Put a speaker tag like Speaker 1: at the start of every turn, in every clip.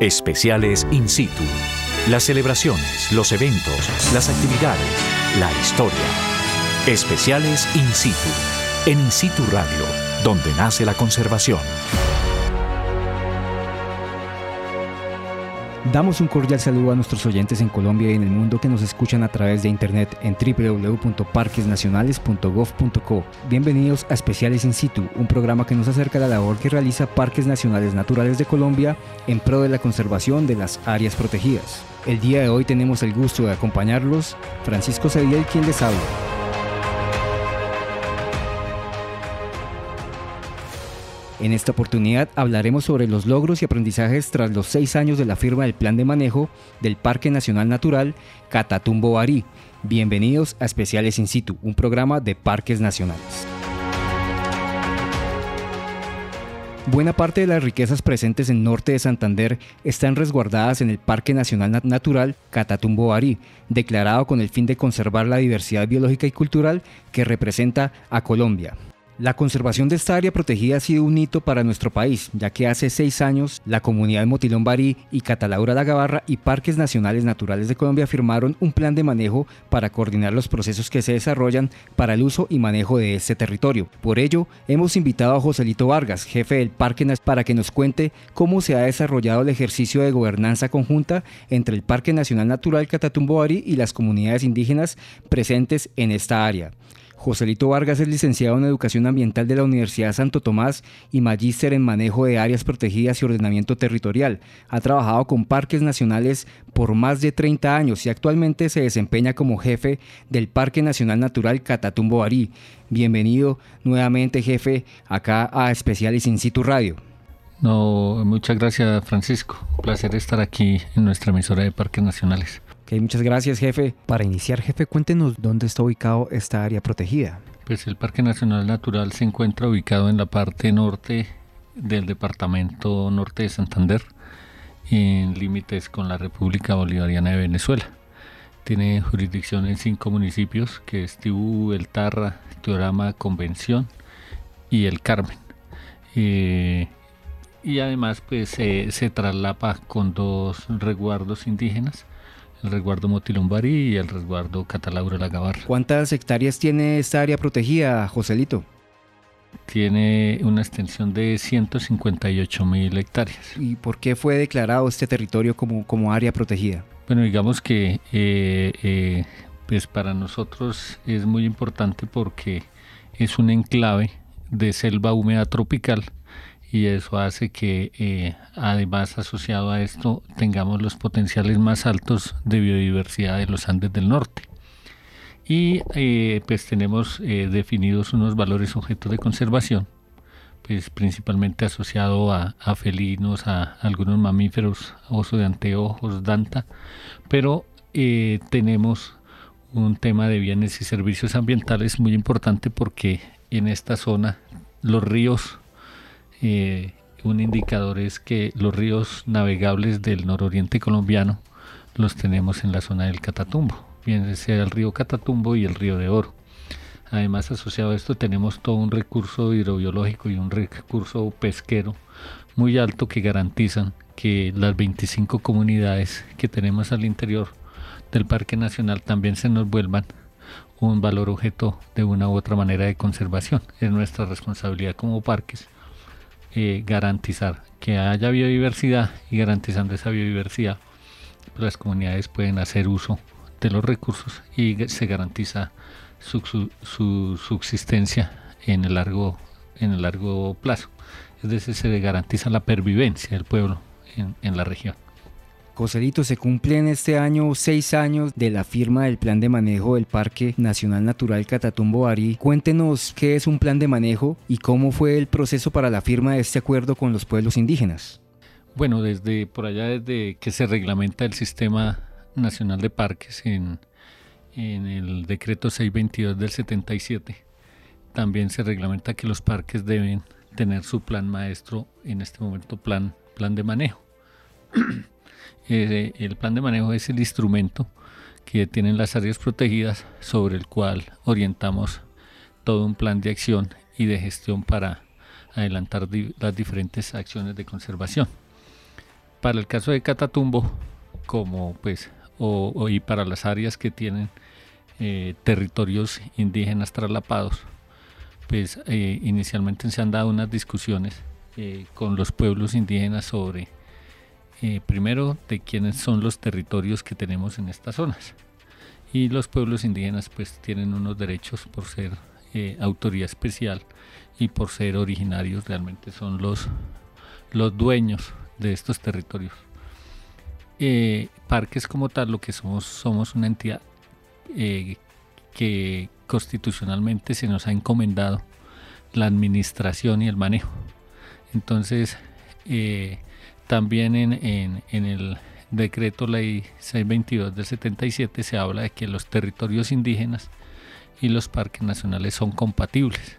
Speaker 1: Especiales in situ. Las celebraciones, los eventos, las actividades, la historia. Especiales in situ. En In situ Radio, donde nace la conservación.
Speaker 2: Damos un cordial saludo a nuestros oyentes en Colombia y en el mundo que nos escuchan a través de internet en www.parquesnacionales.gov.co. Bienvenidos a Especiales in situ, un programa que nos acerca a la labor que realiza Parques Nacionales Naturales de Colombia en pro de la conservación de las áreas protegidas. El día de hoy tenemos el gusto de acompañarlos Francisco Sevilla quien les habla. En esta oportunidad hablaremos sobre los logros y aprendizajes tras los seis años de la firma del Plan de Manejo del Parque Nacional Natural Catatumbo Barí. Bienvenidos a Especiales In Situ, un programa de parques nacionales. Buena parte de las riquezas presentes en norte de Santander están resguardadas en el Parque Nacional Natural Catatumbo Barí, declarado con el fin de conservar la diversidad biológica y cultural que representa a Colombia. La conservación de esta área protegida ha sido un hito para nuestro país, ya que hace seis años la comunidad de Motilón Barí y Catalaura La Gabarra y Parques Nacionales Naturales de Colombia firmaron un plan de manejo para coordinar los procesos que se desarrollan para el uso y manejo de este territorio. Por ello, hemos invitado a Joselito Vargas, jefe del Parque Nacional, para que nos cuente cómo se ha desarrollado el ejercicio de gobernanza conjunta entre el Parque Nacional Natural Catatumbo Barí y las comunidades indígenas presentes en esta área. Joselito Vargas es licenciado en Educación Ambiental de la Universidad Santo Tomás y magíster en Manejo de Áreas Protegidas y Ordenamiento Territorial. Ha trabajado con parques nacionales por más de 30 años y actualmente se desempeña como jefe del Parque Nacional Natural Catatumbo Barí. Bienvenido nuevamente, jefe, acá a Especiales In Situ Radio.
Speaker 3: No, muchas gracias, Francisco. Un placer estar aquí en nuestra emisora de Parques Nacionales.
Speaker 2: Muchas gracias, jefe. Para iniciar, jefe, cuéntenos dónde está ubicado esta área protegida.
Speaker 3: Pues el Parque Nacional Natural se encuentra ubicado en la parte norte del departamento norte de Santander, en límites con la República Bolivariana de Venezuela. Tiene jurisdicción en cinco municipios, que es Tibú, El Tarra, Teorama, Convención y El Carmen. Eh, y además pues se traslapa con dos resguardos indígenas el resguardo Motilumbarí y el resguardo Catalaura La Gabarra.
Speaker 2: ¿Cuántas hectáreas tiene esta área protegida, Joselito?
Speaker 3: Tiene una extensión de 158 mil hectáreas.
Speaker 2: ¿Y por qué fue declarado este territorio como, como área protegida?
Speaker 3: Bueno, digamos que eh, eh, pues para nosotros es muy importante porque es un enclave de selva húmeda tropical y eso hace que eh, además asociado a esto tengamos los potenciales más altos de biodiversidad de los Andes del Norte. Y eh, pues tenemos eh, definidos unos valores objetos de conservación, pues principalmente asociado a, felinos, a, algunos mamíferos, oso de anteojos, danta, pero tenemos un tema de bienes y servicios ambientales muy importante porque en esta zona los ríos eh, un indicador es que los ríos navegables del nororiente colombiano los tenemos en la zona del Catatumbo, bien sea el río Catatumbo y el río de Oro. Además, asociado a esto tenemos todo un recurso hidrobiológico y un recurso pesquero muy alto que garantizan que las 25 comunidades que tenemos al interior del Parque Nacional también se nos vuelvan un valor objeto de una u otra manera de conservación. Es nuestra responsabilidad como parques eh, garantizar que haya biodiversidad y garantizando esa biodiversidad, las comunidades pueden hacer uso de los recursos y se garantiza su, subsistencia en el largo en el largo plazo. Es decir, se garantiza la pervivencia del pueblo en la región.
Speaker 2: Joselito, se cumplen este año seis años de la firma del plan de manejo del Parque Nacional Natural Catatumbo Barí. Cuéntenos qué es un plan de manejo y cómo fue el proceso para la firma de este acuerdo con los pueblos indígenas.
Speaker 3: Bueno, desde por allá, desde que se reglamenta el Sistema Nacional de Parques en, en el decreto 622 del 77, también se reglamenta que los parques deben tener su plan maestro, en este momento plan, plan de manejo. Eh, el plan de manejo es el instrumento que tienen las áreas protegidas sobre el cual orientamos todo un plan de acción y de gestión para adelantar las diferentes acciones de conservación. para el caso de Catatumbo, como pues, y para las áreas que tienen eh, territorios indígenas traslapados, pues eh, inicialmente se han dado unas discusiones con los pueblos indígenas sobre, primero, de quiénes son los territorios que tenemos en estas zonas. Y los pueblos indígenas pues tienen unos derechos por ser autoría especial y por ser originarios realmente son los, los dueños de estos territorios. Eh, parques como tal, lo que somos, somos una entidad eh, que constitucionalmente se nos ha encomendado la administración y el manejo. Entonces, eh, también en, en, el decreto ley 622 del 77 se habla de que los territorios indígenas y los parques nacionales son compatibles.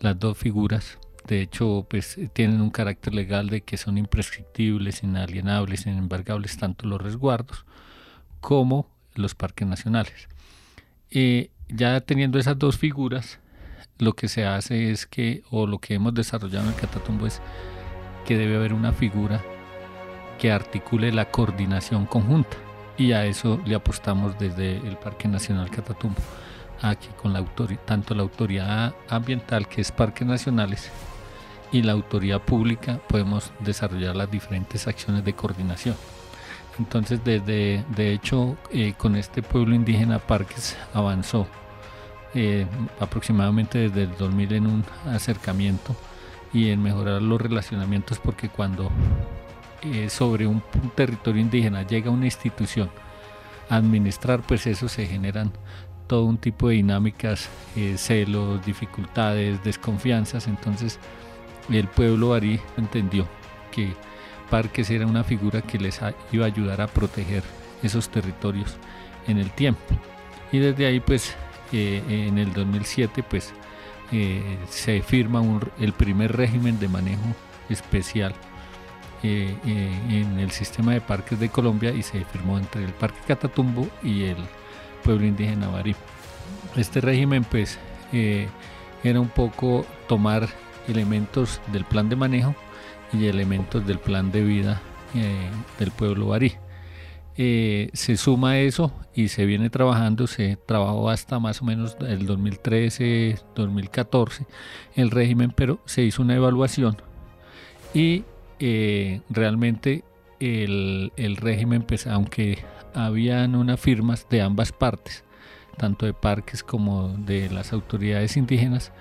Speaker 3: Las dos figuras de hecho, pues tienen un carácter legal de que son imprescriptibles, inalienables, inembargables tanto los resguardos como los parques nacionales. Eh, ya teniendo esas dos figuras, lo que se hace es que, o lo que hemos desarrollado en el Catatumbo es que debe haber una figura que articule la coordinación conjunta y a eso le apostamos desde el Parque Nacional Catatumbo aquí con la tanto la autoridad ambiental que es Parques Nacionales y la autoridad pública podemos desarrollar las diferentes acciones de coordinación. Entonces, desde, de hecho, eh, con este pueblo indígena Parques avanzó eh, aproximadamente desde el 2000 en un acercamiento y en mejorar los relacionamientos porque cuando eh, sobre un, territorio indígena llega una institución a administrar, pues eso se generan todo un tipo de dinámicas, celos, dificultades, desconfianzas. Entonces, el pueblo barí entendió que Parques era una figura que les iba a ayudar a proteger esos territorios en el tiempo. Y desde ahí, pues, eh, en el 2007, pues, eh, se firma el primer régimen de manejo especial eh, en el sistema de parques de Colombia y se firmó entre el Parque Catatumbo y el pueblo indígena Barí. Este régimen, pues, era un poco tomar elementos del plan de manejo y elementos del plan de vida eh, del pueblo barí. Eh, se suma eso y se viene trabajando, se trabajó hasta más o menos el 2013, 2014 el régimen, pero se hizo una evaluación y eh, realmente el, el, régimen, pues aunque habían unas firmas de ambas partes, tanto de parques como de las autoridades indígenas,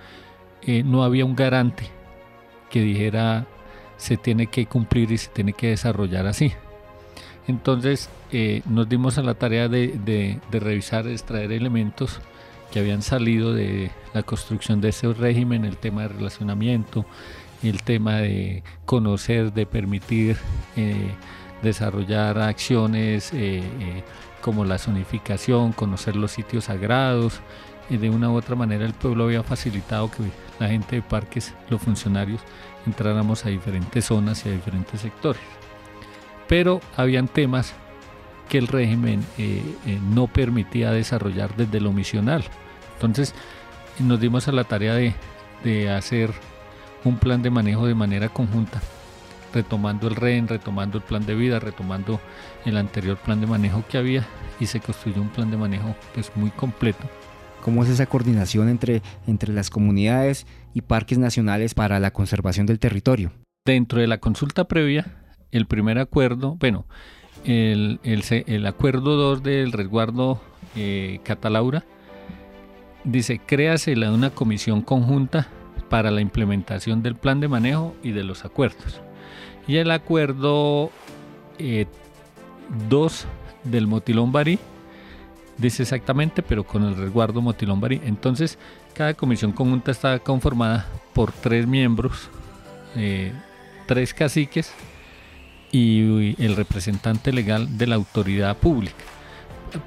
Speaker 3: eh, no había un garante que dijera se tiene que cumplir y se tiene que desarrollar así. Entonces eh, nos dimos a la tarea de, revisar, extraer elementos que habían salido de la construcción de ese régimen, el tema de relacionamiento, el tema de conocer, de permitir eh, desarrollar acciones como la zonificación, conocer los sitios sagrados, y de una u otra manera el pueblo había facilitado que la gente de parques, los funcionarios, entráramos a diferentes zonas y a diferentes sectores. Pero habían temas que el régimen eh, eh, no permitía desarrollar desde lo misional. Entonces nos dimos a la tarea de, de hacer un plan de manejo de manera conjunta, retomando el REN, retomando el plan de vida, retomando el anterior plan de manejo que había y se construyó un plan de manejo pues muy completo
Speaker 2: ¿Cómo es esa coordinación entre, entre las comunidades y parques nacionales para la conservación del territorio?
Speaker 3: Dentro de la consulta previa, el primer acuerdo, bueno, el, el, acuerdo 2 del resguardo eh, Catalaura dice, créase una comisión conjunta para la implementación del plan de manejo y de los acuerdos. Y el acuerdo 2 eh, del Motilón Barí dice exactamente, pero con el resguardo Motilón Barí. Entonces, cada comisión conjunta está conformada por tres miembros, eh, tres caciques y el representante legal de la autoridad pública.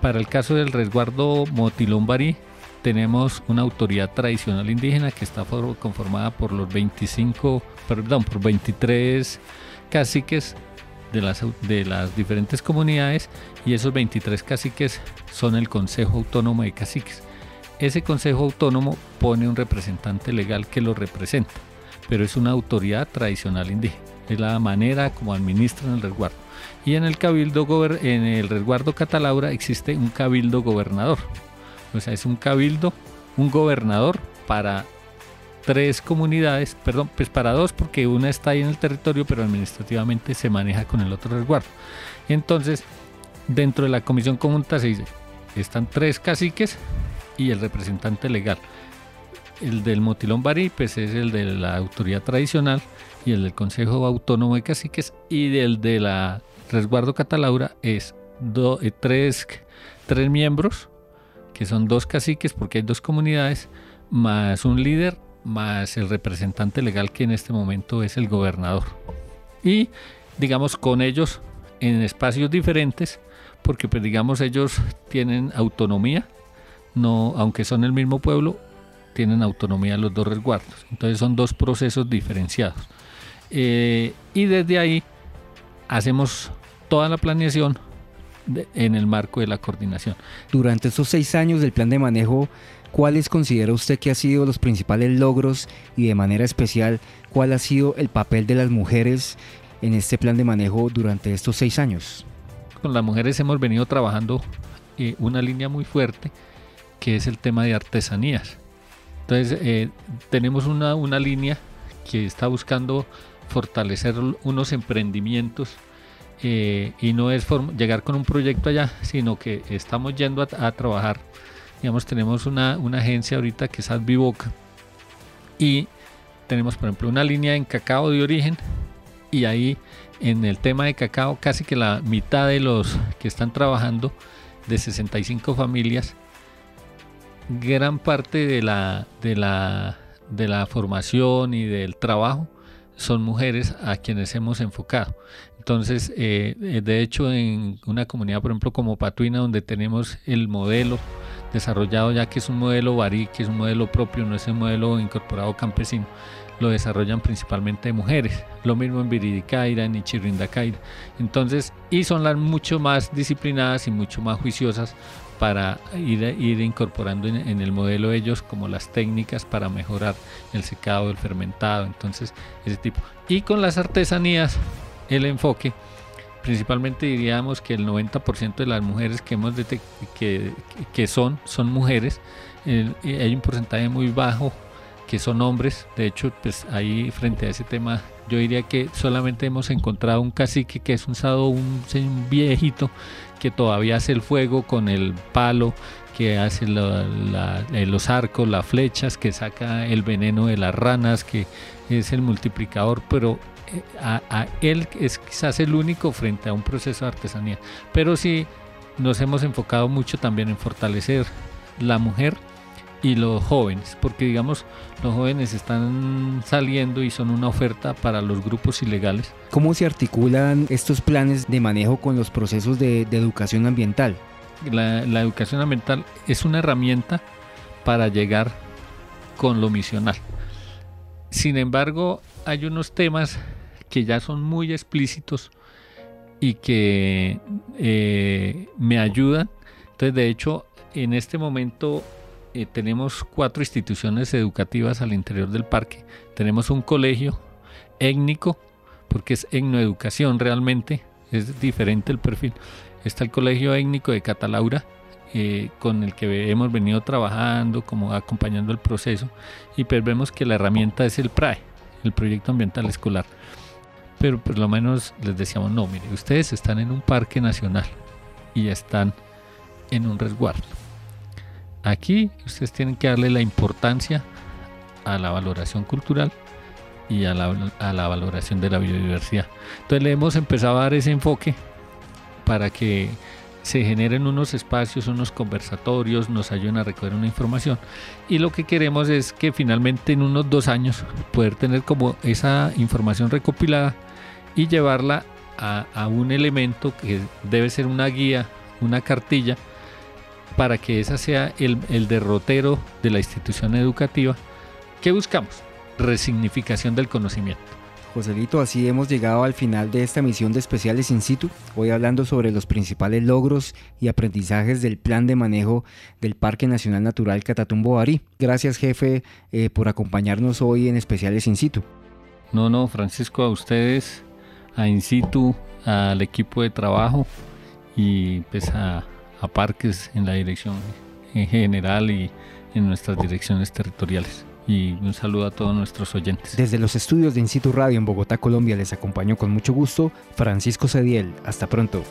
Speaker 3: Para el caso del resguardo Motilón Barí, tenemos una autoridad tradicional indígena que está conformada por los 25, perdón, por 23 caciques de las, de las diferentes comunidades y esos 23 caciques son el Consejo Autónomo de Caciques. Ese Consejo Autónomo pone un representante legal que lo representa, pero es una autoridad tradicional indígena. Es la manera como administran el resguardo. Y en el cabildo en el resguardo Catalaura existe un cabildo gobernador. O sea, es un cabildo, un gobernador para tres comunidades, perdón, pues para dos porque una está ahí en el territorio, pero administrativamente se maneja con el otro resguardo. Entonces, dentro de la comisión conjunta se dice, están tres caciques y el representante legal. El del Motilón Barí, pues es el de la autoridad tradicional y el del Consejo Autónomo de Caciques y el de la Resguardo Catalaura es eh, tres, tres miembros, que son dos caciques porque hay dos comunidades, más un líder, más el representante legal que en este momento es el gobernador. Y digamos con ellos en espacios diferentes, porque pues digamos ellos tienen autonomía, no, aunque son el mismo pueblo, tienen autonomía los dos resguardos. Entonces son dos procesos diferenciados. Eh, y desde ahí hacemos toda la planeación en el marco de la coordinación.
Speaker 2: Durante estos seis años del plan de manejo, ¿cuáles considera usted que han sido los principales logros y de manera especial cuál ha sido el papel de las mujeres en este plan de manejo durante estos seis años?
Speaker 3: Con las mujeres hemos venido trabajando eh, una línea muy fuerte que es el tema de artesanías. Entonces eh, tenemos una, una línea que está buscando fortalecer unos emprendimientos eh, y no es llegar con un proyecto allá, sino que estamos yendo a, trabajar. Digamos, tenemos una, una, agencia ahorita que es Advivoca y tenemos, por ejemplo, una línea en cacao de origen y ahí en el tema de cacao casi que la mitad de los que están trabajando de 65 familias gran parte de la, de la, de la formación y del trabajo son mujeres a quienes hemos enfocado. Entonces, eh, eh, de hecho, en una comunidad, por ejemplo, como Patuina, donde tenemos el modelo desarrollado ya que es un modelo varí, que es un modelo propio, no es un modelo incorporado campesino, lo desarrollan principalmente mujeres. Lo mismo en Viridicaira, en Ichirindacaira. Entonces, y son las mucho más disciplinadas y mucho más juiciosas para ir, ir incorporando en, el modelo ellos como las técnicas para mejorar el secado, el fermentado, entonces ese tipo. Y con las artesanías, el enfoque, principalmente diríamos que el 90% de las mujeres que hemos que, que son, son mujeres, hay un porcentaje muy bajo que son hombres, de hecho, pues ahí frente a ese tema yo diría que solamente hemos encontrado un cacique que es un sado, un, un viejito que todavía hace el fuego con el palo, que hace eh, los arcos, las flechas, que saca el veneno de las ranas, que es el multiplicador, pero eh, a, él es quizás el único frente a un proceso de artesanía. Pero sí nos hemos enfocado mucho también en fortalecer la mujer y los jóvenes, porque digamos los jóvenes están saliendo y son una oferta para los grupos ilegales.
Speaker 2: ¿Cómo se articulan estos planes de manejo con los procesos de, educación ambiental?
Speaker 3: La, la, educación ambiental es una herramienta para llegar con lo misional. Sin embargo, hay unos temas que ya son muy explícitos y que eh, me ayudan. Entonces, de hecho, en este momento eh, tenemos cuatro instituciones educativas al interior del parque. Tenemos un colegio étnico, porque es etnoeducación realmente, es diferente el perfil. Está el colegio étnico de Catalaura, eh, con el que hemos venido trabajando, como acompañando el proceso, y pues vemos que la herramienta es el PRAE, el Proyecto Ambiental Escolar. Pero por lo menos les decíamos, no, mire, ustedes están en un parque nacional y están en un resguardo Aquí ustedes tienen que darle la importancia a la valoración cultural y a la, valoración de la biodiversidad. Entonces le hemos empezado a dar ese enfoque para que se generen unos espacios, unos conversatorios, nos ayuden a recoger una información. Y lo que queremos es que finalmente en unos dos años poder tener como esa información recopilada y llevarla a, a un elemento que debe ser una guía, una cartilla, para que esa sea el, derrotero de la institución educativa. ¿Qué buscamos? Resignificación del conocimiento.
Speaker 2: Joselito, así hemos llegado al final de esta misión de especiales in situ, hoy hablando sobre los principales logros y aprendizajes del plan de manejo del Parque Nacional Natural Catatumbo Barí. Gracias jefe eh, por acompañarnos hoy en especiales in situ.
Speaker 3: No, no, Francisco, a ustedes, a In situ, al equipo de trabajo y pues a, a Parques en la dirección en general y en nuestras direcciones territoriales. Y un saludo a todos nuestros oyentes.
Speaker 2: Desde los estudios de In situ Radio en Bogotá, Colombia, les acompañó con mucho gusto Francisco Cediel. Hasta pronto.